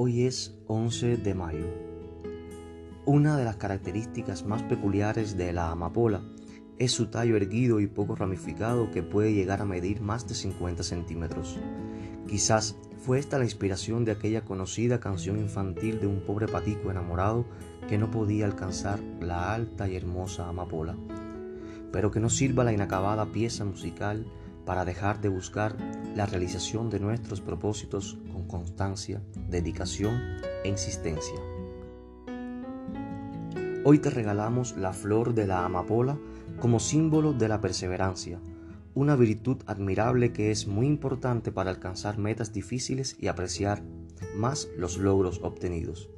Hoy es 11 de mayo. Una de las características más peculiares de la amapola es su tallo erguido y poco ramificado que puede llegar a medir más de 50 centímetros. Quizás fue esta la inspiración de aquella conocida canción infantil de un pobre patico enamorado que no podía alcanzar la alta y hermosa amapola. Pero que no sirva la inacabada pieza musical para dejar de buscar la realización de nuestros propósitos con constancia, dedicación e insistencia. Hoy te regalamos la flor de la amapola como símbolo de la perseverancia, una virtud admirable que es muy importante para alcanzar metas difíciles y apreciar más los logros obtenidos.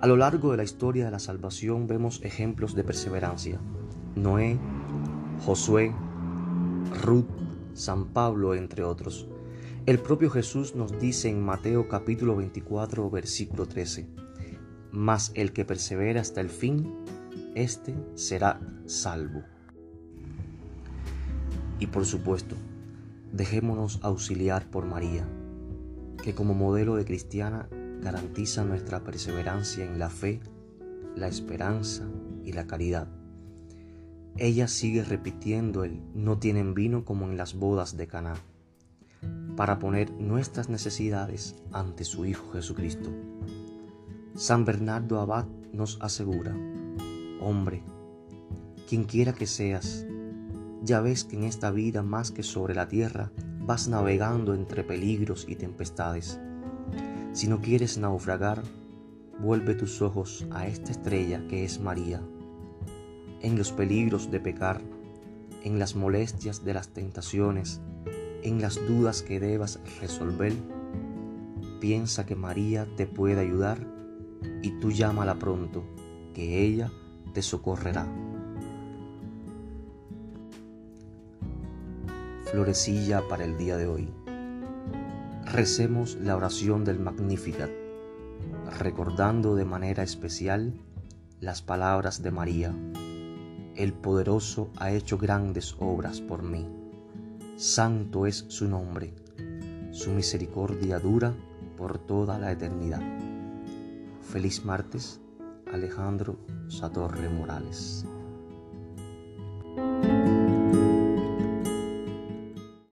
A lo largo de la historia de la salvación vemos ejemplos de perseverancia. Noé, Josué, Ruth, San Pablo, entre otros. El propio Jesús nos dice en Mateo capítulo 24, versículo 13, Mas el que persevera hasta el fin, éste será salvo. Y por supuesto, dejémonos auxiliar por María, que como modelo de cristiana garantiza nuestra perseverancia en la fe, la esperanza y la caridad. Ella sigue repitiendo el no tienen vino como en las bodas de Caná, para poner nuestras necesidades ante su Hijo Jesucristo. San Bernardo Abad nos asegura, hombre, quien quiera que seas, ya ves que en esta vida más que sobre la tierra vas navegando entre peligros y tempestades. Si no quieres naufragar, vuelve tus ojos a esta estrella que es María en los peligros de pecar, en las molestias de las tentaciones, en las dudas que debas resolver, piensa que María te puede ayudar y tú llámala pronto, que ella te socorrerá. Florecilla para el día de hoy. Recemos la oración del Magnificat, recordando de manera especial las palabras de María el poderoso ha hecho grandes obras por mí. Santo es su nombre. Su misericordia dura por toda la eternidad. Feliz martes, Alejandro Satorre Morales.